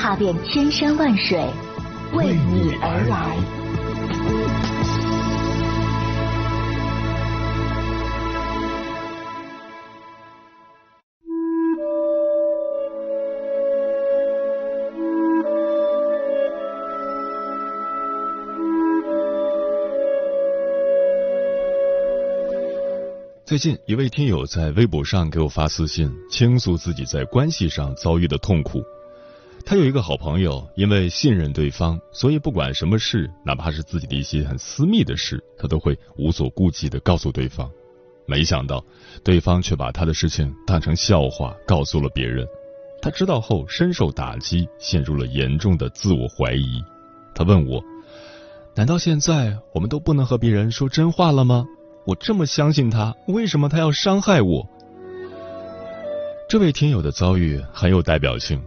踏遍千山万水，为你而来。最近，一位听友在微博上给我发私信，倾诉自己在关系上遭遇的痛苦。他有一个好朋友，因为信任对方，所以不管什么事，哪怕是自己的一些很私密的事，他都会无所顾忌的告诉对方。没想到，对方却把他的事情当成笑话告诉了别人。他知道后深受打击，陷入了严重的自我怀疑。他问我：“难道现在我们都不能和别人说真话了吗？”我这么相信他，为什么他要伤害我？这位听友的遭遇很有代表性。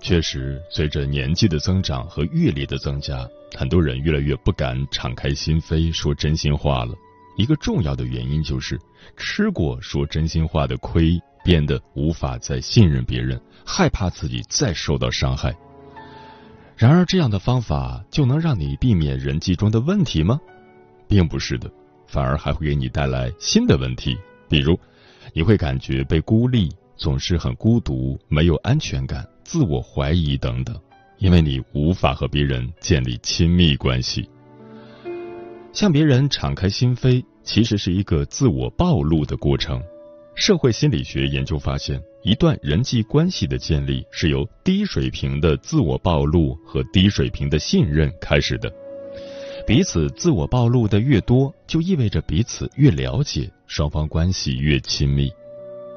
确实，随着年纪的增长和阅历的增加，很多人越来越不敢敞开心扉说真心话了。一个重要的原因就是吃过说真心话的亏，变得无法再信任别人，害怕自己再受到伤害。然而，这样的方法就能让你避免人际中的问题吗？并不是的。反而还会给你带来新的问题，比如你会感觉被孤立，总是很孤独，没有安全感，自我怀疑等等，因为你无法和别人建立亲密关系。向别人敞开心扉，其实是一个自我暴露的过程。社会心理学研究发现，一段人际关系的建立是由低水平的自我暴露和低水平的信任开始的。彼此自我暴露的越多，就意味着彼此越了解，双方关系越亲密。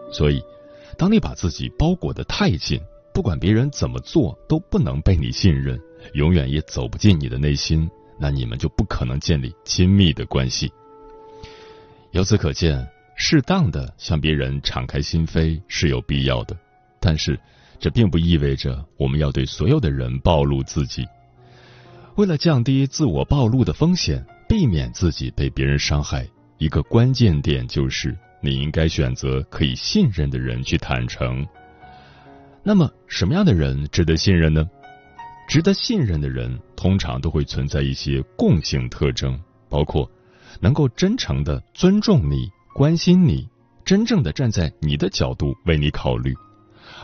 所以，当你把自己包裹的太紧，不管别人怎么做都不能被你信任，永远也走不进你的内心，那你们就不可能建立亲密的关系。由此可见，适当的向别人敞开心扉是有必要的，但是这并不意味着我们要对所有的人暴露自己。为了降低自我暴露的风险，避免自己被别人伤害，一个关键点就是你应该选择可以信任的人去坦诚。那么，什么样的人值得信任呢？值得信任的人通常都会存在一些共性特征，包括能够真诚的尊重你、关心你，真正的站在你的角度为你考虑。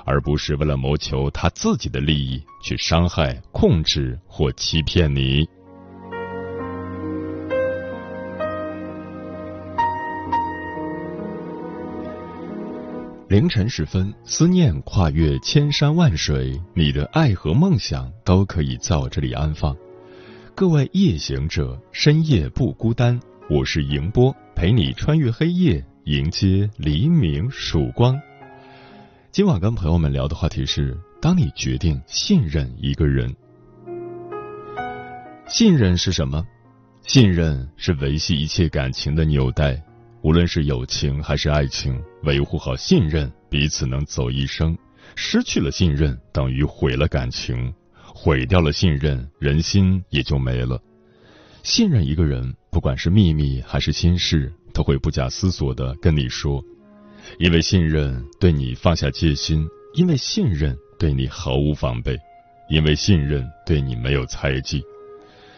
而不是为了谋求他自己的利益去伤害、控制或欺骗你。凌晨时分，思念跨越千山万水，你的爱和梦想都可以在我这里安放。各位夜行者，深夜不孤单，我是迎波，陪你穿越黑夜，迎接黎明曙光。今晚跟朋友们聊的话题是：当你决定信任一个人，信任是什么？信任是维系一切感情的纽带，无论是友情还是爱情，维护好信任，彼此能走一生。失去了信任，等于毁了感情；毁掉了信任，人心也就没了。信任一个人，不管是秘密还是心事，都会不假思索的跟你说。因为信任，对你放下戒心；因为信任，对你毫无防备；因为信任，对你没有猜忌。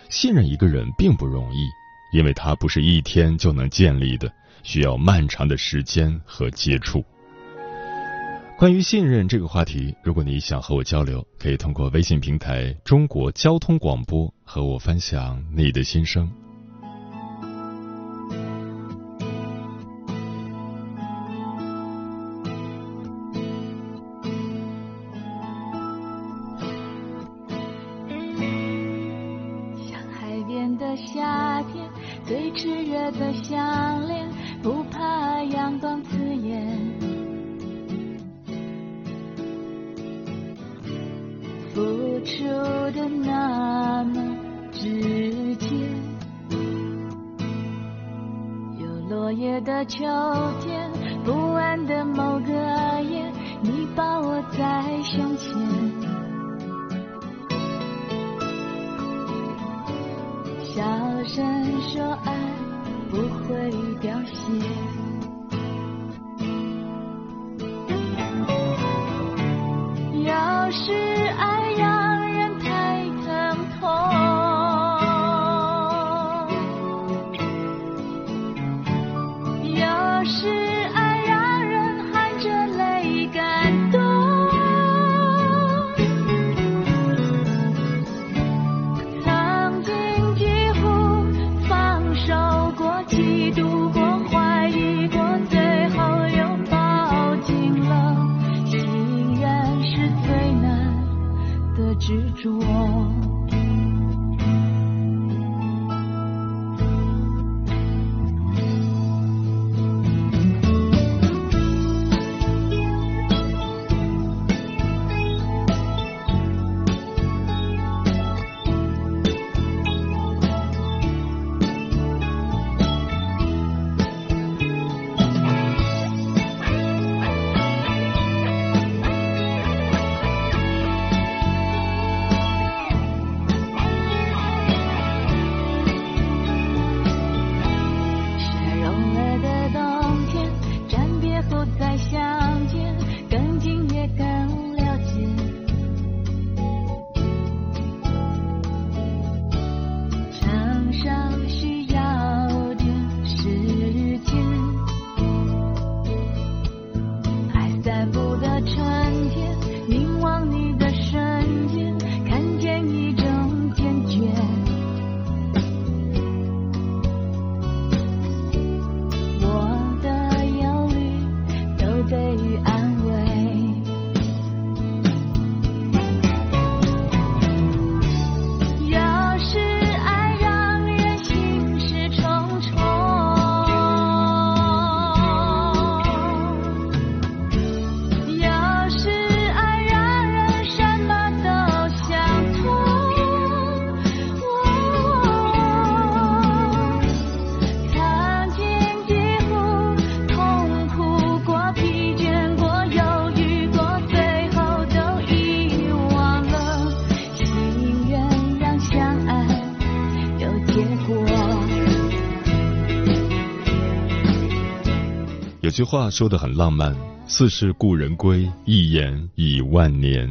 信任一个人并不容易，因为他不是一天就能建立的，需要漫长的时间和接触。关于信任这个话题，如果你想和我交流，可以通过微信平台“中国交通广播”和我分享你的心声。的秋天，不安的某个夜，你把我在胸前，小声说爱不会凋谢。要是执着。句话说的很浪漫：“似是故人归，一眼已万年。”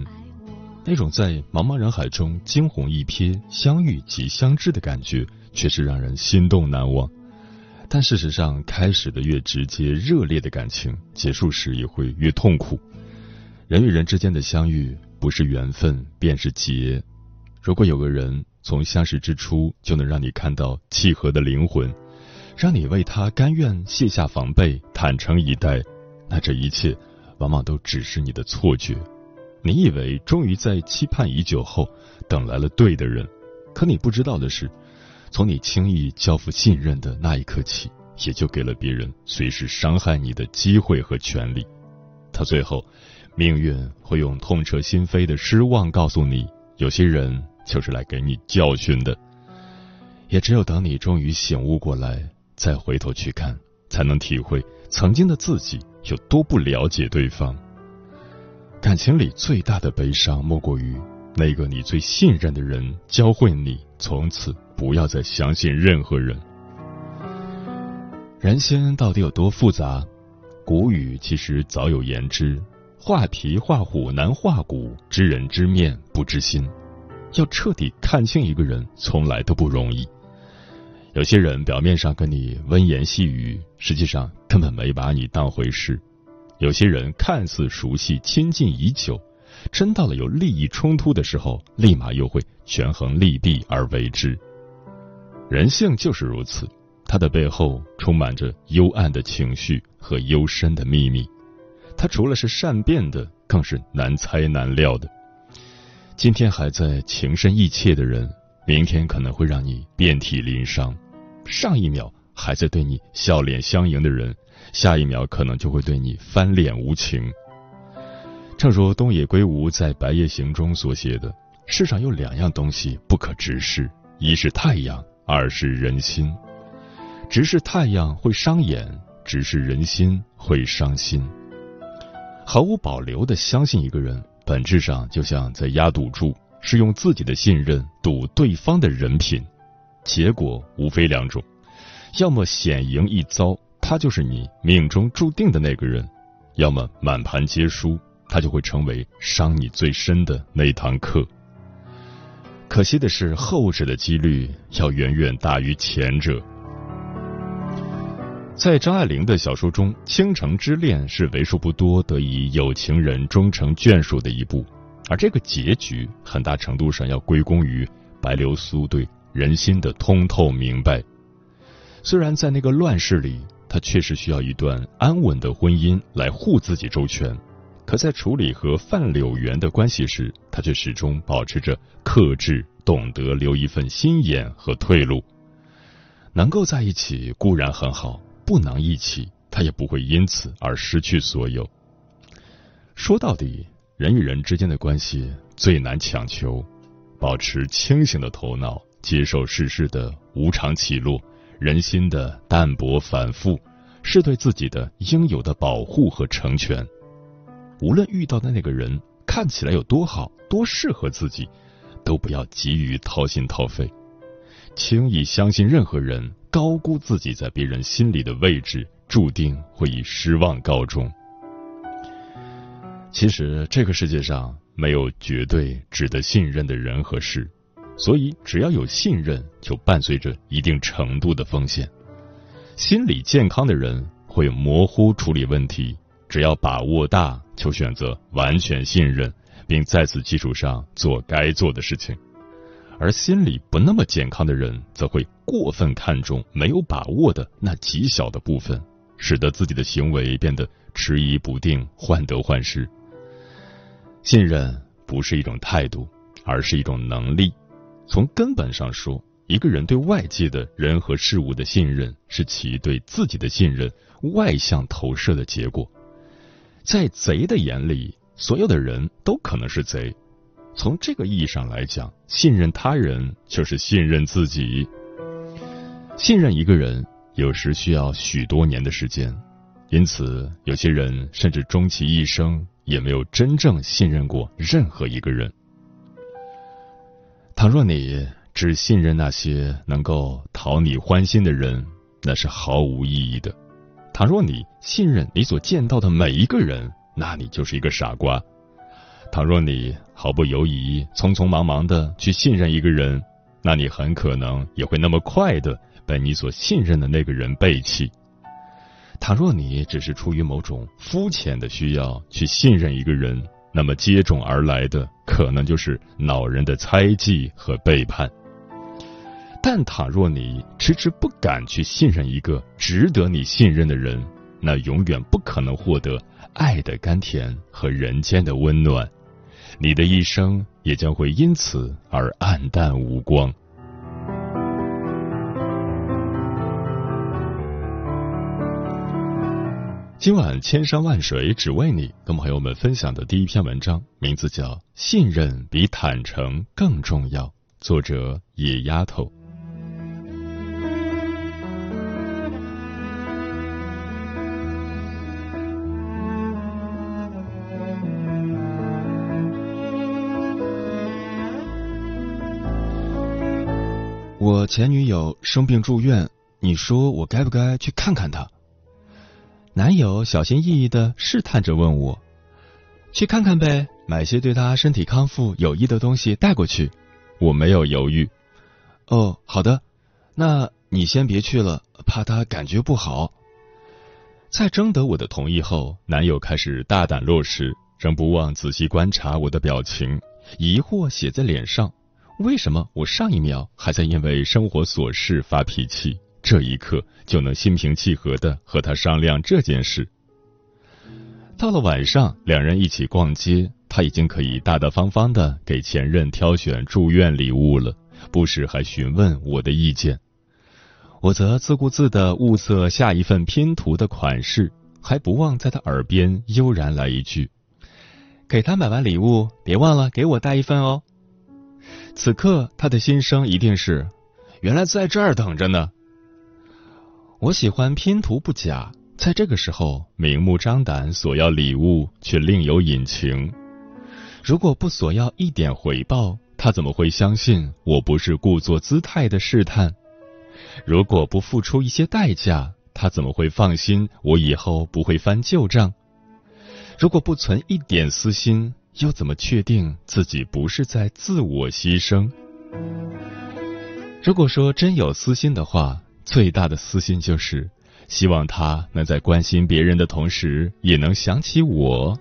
那种在茫茫人海中惊鸿一瞥、相遇即相知的感觉，却是让人心动难忘。但事实上，开始的越直接、热烈的感情，结束时也会越痛苦。人与人之间的相遇，不是缘分，便是劫。如果有个人从相识之初就能让你看到契合的灵魂。让你为他甘愿卸下防备，坦诚以待，那这一切往往都只是你的错觉。你以为终于在期盼已久后等来了对的人，可你不知道的是，从你轻易交付信任的那一刻起，也就给了别人随时伤害你的机会和权利。到最后，命运会用痛彻心扉的失望告诉你，有些人就是来给你教训的。也只有等你终于醒悟过来。再回头去看，才能体会曾经的自己有多不了解对方。感情里最大的悲伤，莫过于那个你最信任的人教会你从此不要再相信任何人。人心到底有多复杂？古语其实早有言之：画皮画虎难画骨，知人知面不知心。要彻底看清一个人，从来都不容易。有些人表面上跟你温言细语，实际上根本没把你当回事；有些人看似熟悉、亲近已久，真到了有利益冲突的时候，立马又会权衡利弊而为之。人性就是如此，它的背后充满着幽暗的情绪和幽深的秘密。它除了是善变的，更是难猜难料的。今天还在情深意切的人，明天可能会让你遍体鳞伤。上一秒还在对你笑脸相迎的人，下一秒可能就会对你翻脸无情。正如东野圭吾在《白夜行》中所写的：“世上有两样东西不可直视，一是太阳，二是人心。直视太阳会伤眼，直视人心会伤心。毫无保留的相信一个人，本质上就像在压赌注，是用自己的信任赌对方的人品，结果无非两种：要么险赢一遭，他就是你命中注定的那个人；要么满盘皆输，他就会成为伤你最深的那堂课。可惜的是，后者的几率要远远大于前者。在张爱玲的小说中，《倾城之恋》是为数不多得以有情人终成眷属的一部，而这个结局很大程度上要归功于白流苏对人心的通透明白。虽然在那个乱世里，他确实需要一段安稳的婚姻来护自己周全，可在处理和范柳原的关系时，他却始终保持着克制，懂得留一份心眼和退路。能够在一起固然很好。不能一起，他也不会因此而失去所有。说到底，人与人之间的关系最难强求。保持清醒的头脑，接受世事的无常起落，人心的淡薄反复，是对自己的应有的保护和成全。无论遇到的那个人看起来有多好，多适合自己，都不要急于掏心掏肺，轻易相信任何人。高估自己在别人心里的位置，注定会以失望告终。其实这个世界上没有绝对值得信任的人和事，所以只要有信任，就伴随着一定程度的风险。心理健康的人会模糊处理问题，只要把握大，就选择完全信任，并在此基础上做该做的事情。而心理不那么健康的人，则会过分看重没有把握的那极小的部分，使得自己的行为变得迟疑不定、患得患失。信任不是一种态度，而是一种能力。从根本上说，一个人对外界的人和事物的信任，是其对自己的信任外向投射的结果。在贼的眼里，所有的人都可能是贼。从这个意义上来讲，信任他人就是信任自己。信任一个人，有时需要许多年的时间，因此有些人甚至终其一生也没有真正信任过任何一个人。倘若你只信任那些能够讨你欢心的人，那是毫无意义的；倘若你信任你所见到的每一个人，那你就是一个傻瓜。倘若你毫不犹豫、匆匆忙忙的去信任一个人，那你很可能也会那么快的被你所信任的那个人背弃。倘若你只是出于某种肤浅的需要去信任一个人，那么接踵而来的可能就是恼人的猜忌和背叛。但倘若你迟迟不敢去信任一个值得你信任的人，那永远不可能获得爱的甘甜和人间的温暖。你的一生也将会因此而黯淡无光。今晚千山万水只为你，跟朋友们分享的第一篇文章，名字叫《信任比坦诚更重要》，作者野丫头。我前女友生病住院，你说我该不该去看看她？男友小心翼翼的试探着问我：“去看看呗，买些对他身体康复有益的东西带过去。”我没有犹豫。哦，好的，那你先别去了，怕他感觉不好。在征得我的同意后，男友开始大胆落实，仍不忘仔细观察我的表情，疑惑写在脸上。为什么我上一秒还在因为生活琐事发脾气，这一刻就能心平气和的和他商量这件事？到了晚上，两人一起逛街，他已经可以大大方方的给前任挑选住院礼物了，不时还询问我的意见。我则自顾自的物色下一份拼图的款式，还不忘在他耳边悠然来一句：“给他买完礼物，别忘了给我带一份哦。”此刻他的心声一定是：原来在这儿等着呢。我喜欢拼图不假，在这个时候明目张胆索要礼物，却另有隐情。如果不索要一点回报，他怎么会相信我不是故作姿态的试探？如果不付出一些代价，他怎么会放心我以后不会翻旧账？如果不存一点私心，又怎么确定自己不是在自我牺牲？如果说真有私心的话，最大的私心就是希望他能在关心别人的同时，也能想起我。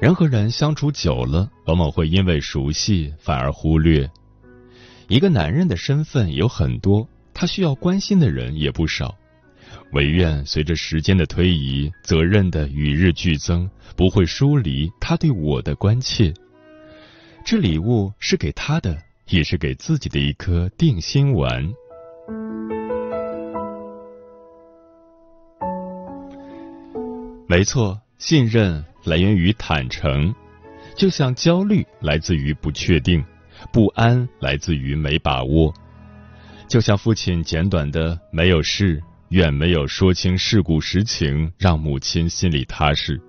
人和人相处久了，往往会因为熟悉反而忽略。一个男人的身份有很多，他需要关心的人也不少。唯愿随着时间的推移，责任的与日俱增，不会疏离他对我的关切。这礼物是给他的，也是给自己的一颗定心丸。没错，信任来源于坦诚，就像焦虑来自于不确定，不安来自于没把握。就像父亲简短的“没有事”。远没有说清事故实情，让母亲心里踏实。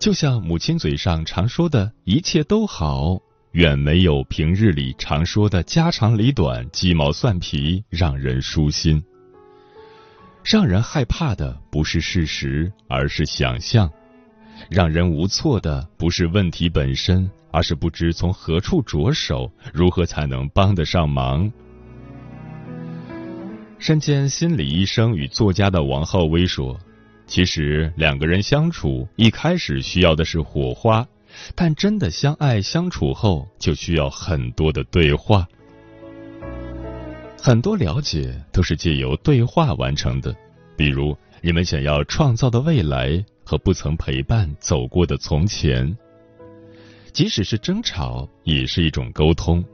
就像母亲嘴上常说的一切都好，远没有平日里常说的家长里短、鸡毛蒜皮让人舒心。让人害怕的不是事实，而是想象；让人无措的不是问题本身，而是不知从何处着手，如何才能帮得上忙。身兼心理医生与作家的王浩威说：“其实两个人相处一开始需要的是火花，但真的相爱相处后，就需要很多的对话。很多了解都是借由对话完成的，比如你们想要创造的未来和不曾陪伴走过的从前。即使是争吵，也是一种沟通。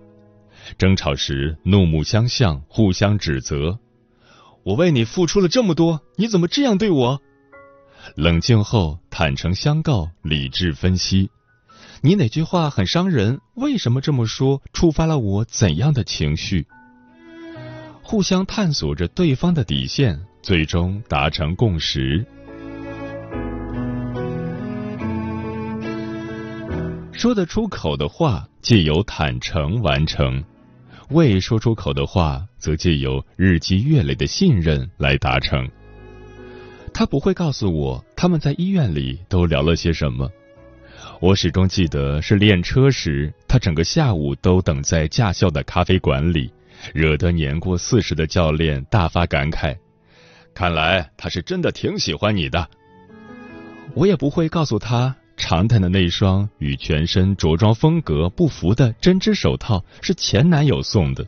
争吵时怒目相向，互相指责。”我为你付出了这么多，你怎么这样对我？冷静后坦诚相告，理智分析，你哪句话很伤人？为什么这么说？触发了我怎样的情绪？互相探索着对方的底线，最终达成共识。说得出口的话，借由坦诚完成。未说出口的话，则借由日积月累的信任来达成。他不会告诉我他们在医院里都聊了些什么。我始终记得是练车时，他整个下午都等在驾校的咖啡馆里，惹得年过四十的教练大发感慨。看来他是真的挺喜欢你的。我也不会告诉他。常戴的那双与全身着装风格不符的针织手套是前男友送的。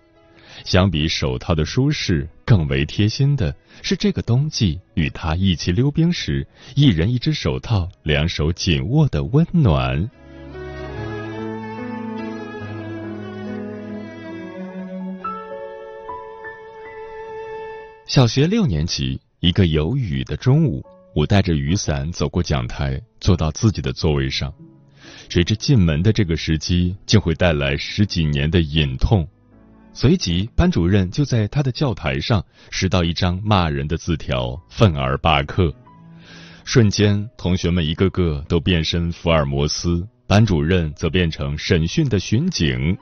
相比手套的舒适，更为贴心的是这个冬季与他一起溜冰时，一人一只手套，两手紧握的温暖。小学六年级，一个有雨的中午。我带着雨伞走过讲台，坐到自己的座位上。谁知进门的这个时机，竟会带来十几年的隐痛。随即，班主任就在他的教台上拾到一张骂人的字条，愤而罢课。瞬间，同学们一个个都变身福尔摩斯，班主任则变成审讯的巡警。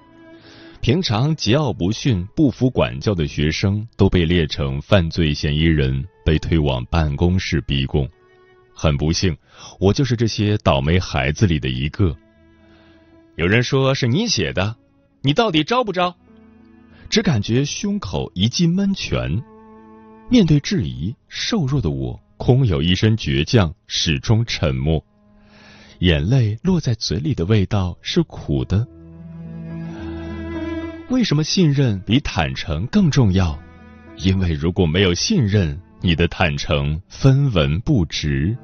平常桀骜不驯、不服管教的学生，都被列成犯罪嫌疑人。被推往办公室逼供，很不幸，我就是这些倒霉孩子里的一个。有人说是你写的，你到底招不招？只感觉胸口一记闷拳。面对质疑，瘦弱的我空有一身倔强，始终沉默。眼泪落在嘴里的味道是苦的。为什么信任比坦诚更重要？因为如果没有信任，你的坦诚分文不值。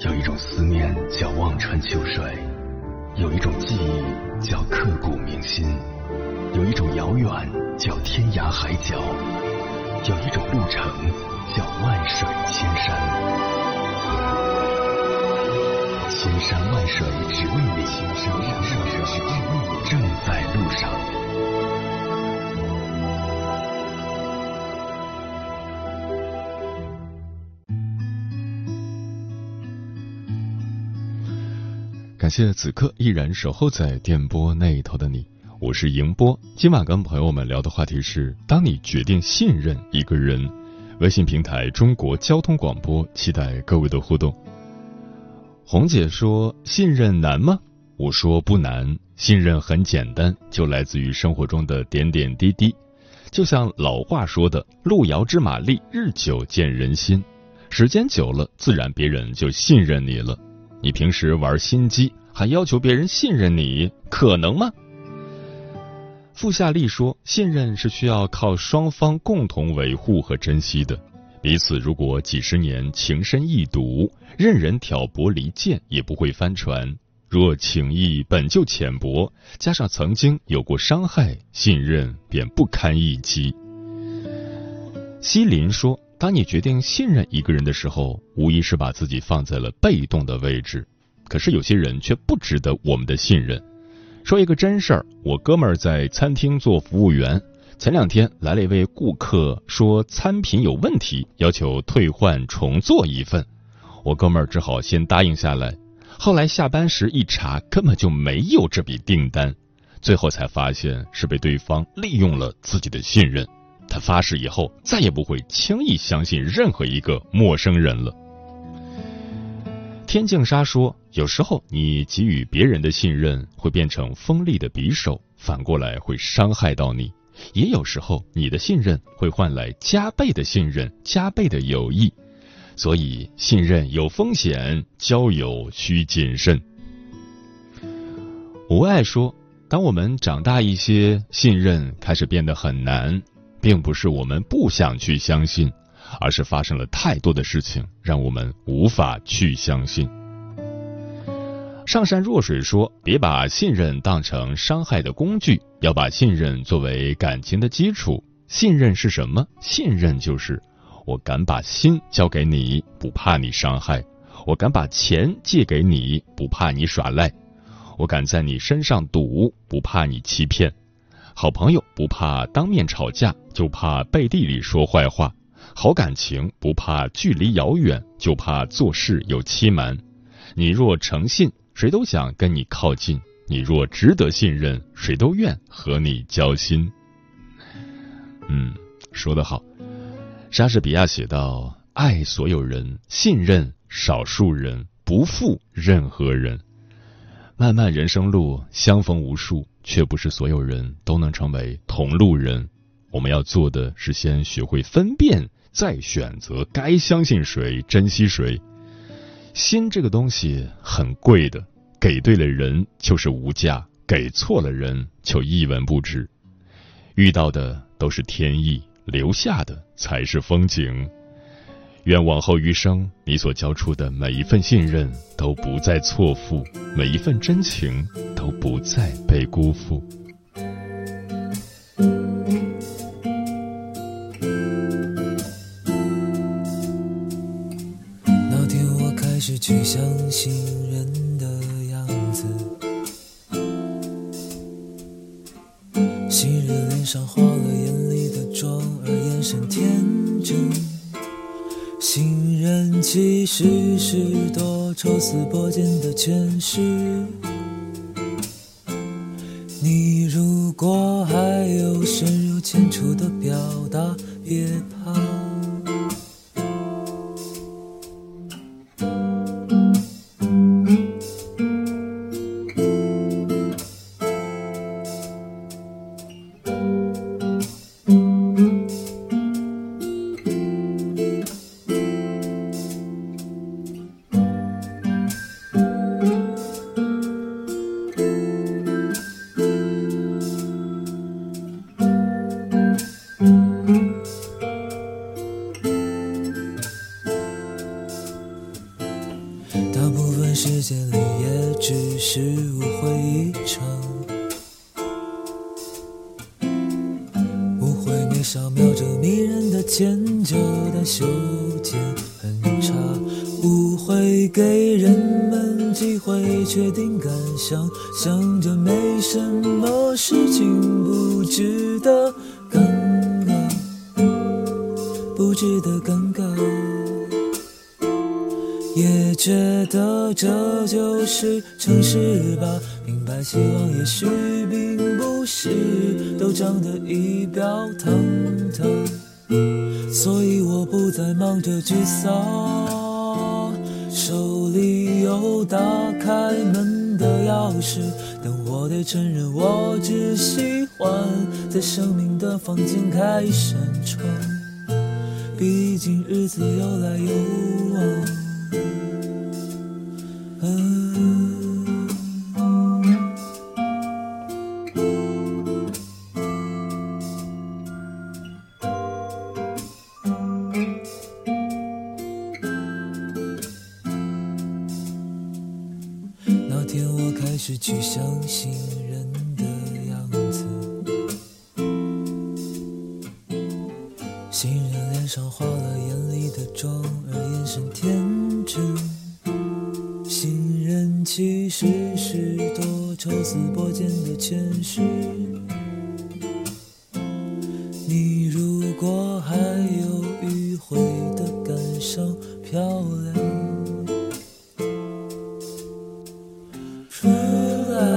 有一种思念叫望穿秋水，有一种记忆叫刻骨铭心，有一种遥远叫天涯海角，有一种路程叫万水千山，千山万水只为你，千山万水只为你，正在路上。感谢此刻依然守候在电波那头的你。我是迎波，今晚跟朋友们聊的话题是：当你决定信任一个人。微信平台中国交通广播，期待各位的互动。红姐说：“信任难吗？”我说：“不难，信任很简单，就来自于生活中的点点滴滴。就像老话说的：‘路遥知马力，日久见人心。’时间久了，自然别人就信任你了。你平时玩心机，还要求别人信任你，可能吗？”傅夏利说：“信任是需要靠双方共同维护和珍惜的。彼此如果几十年情深意笃，任人挑拨离间也不会翻船。若情谊本就浅薄，加上曾经有过伤害，信任便不堪一击。”西林说：“当你决定信任一个人的时候，无疑是把自己放在了被动的位置。可是有些人却不值得我们的信任。”说一个真事儿，我哥们儿在餐厅做服务员，前两天来了一位顾客，说餐品有问题，要求退换重做一份。我哥们儿只好先答应下来。后来下班时一查，根本就没有这笔订单，最后才发现是被对方利用了自己的信任。他发誓以后再也不会轻易相信任何一个陌生人了。天净沙说：“有时候你给予别人的信任会变成锋利的匕首，反过来会伤害到你；也有时候你的信任会换来加倍的信任、加倍的友谊。所以，信任有风险，交友需谨慎。”无爱说：“当我们长大一些，信任开始变得很难，并不是我们不想去相信。”而是发生了太多的事情，让我们无法去相信。上善若水说：“别把信任当成伤害的工具，要把信任作为感情的基础。信任是什么？信任就是我敢把心交给你，不怕你伤害；我敢把钱借给你，不怕你耍赖；我敢在你身上赌，不怕你欺骗。好朋友不怕当面吵架，就怕背地里说坏话。”好感情不怕距离遥远，就怕做事有欺瞒。你若诚信，谁都想跟你靠近；你若值得信任，谁都愿和你交心。嗯，说得好。莎士比亚写道：“爱所有人，信任少数人，不负任何人。”漫漫人生路，相逢无数，却不是所有人都能成为同路人。我们要做的是先学会分辨。再选择该相信谁，珍惜谁。心这个东西很贵的，给对了人就是无价，给错了人就一文不值。遇到的都是天意，留下的才是风景。愿往后余生，你所交出的每一份信任都不再错付，每一份真情都不再被辜负。去相信人的样子，新人脸上化了眼里的妆，而眼神天真。新人其实是多抽丝剥茧的诠释。你如果还有深入浅出的表达，别怕。去误会一场误会你扫描着迷人的尖叫但修剪很差误会给人们机会确定感想想着美希望也许并不是都长得仪表堂堂，所以我不再忙着沮丧，手里有打开门的钥匙，但我得承认我只喜欢在生命的房间开一扇窗，毕竟日子有来有往。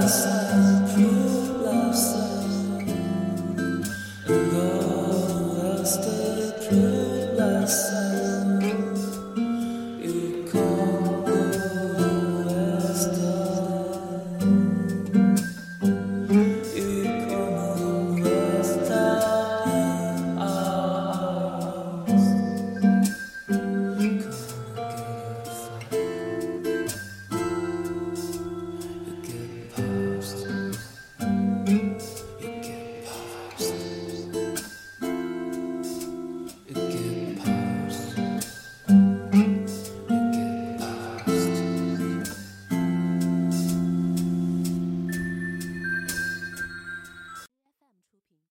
us through.